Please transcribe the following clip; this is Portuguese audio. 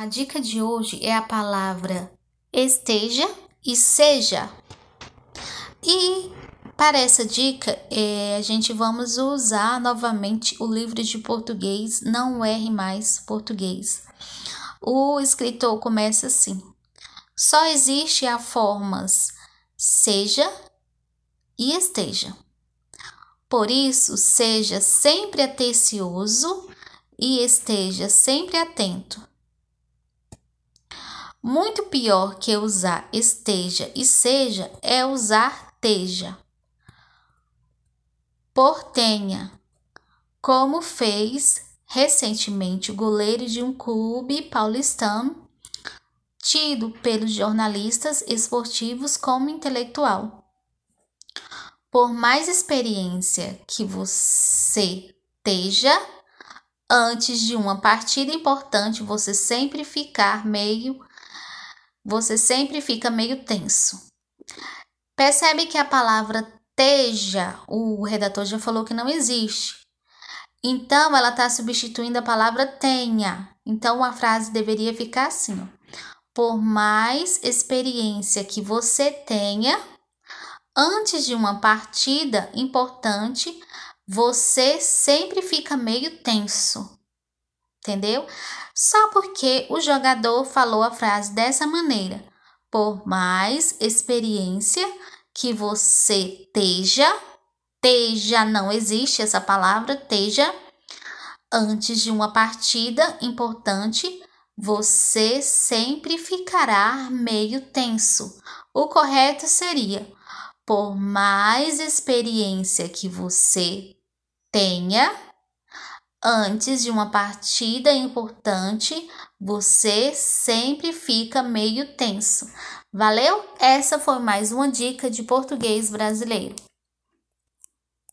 A dica de hoje é a palavra esteja e seja. E para essa dica, é, a gente vamos usar novamente o livro de português Não Erre Mais Português. O escritor começa assim: Só existe a formas seja e esteja. Por isso, seja sempre atencioso e esteja sempre atento. Muito pior que usar esteja e seja é usar teja. Portenha, como fez recentemente o goleiro de um clube paulistano, tido pelos jornalistas esportivos como intelectual. Por mais experiência que você esteja, antes de uma partida importante, você sempre ficar meio você sempre fica meio tenso. Percebe que a palavra teja, o redator já falou que não existe. Então, ela está substituindo a palavra tenha. Então, a frase deveria ficar assim: ó. Por mais experiência que você tenha, antes de uma partida importante, você sempre fica meio tenso. Entendeu? Só porque o jogador falou a frase dessa maneira. Por mais experiência que você esteja, teja não existe essa palavra, teja, antes de uma partida importante, você sempre ficará meio tenso. O correto seria: por mais experiência que você tenha, antes de uma partida importante, você sempre fica meio tenso. Valeu? Essa foi mais uma dica de português brasileiro.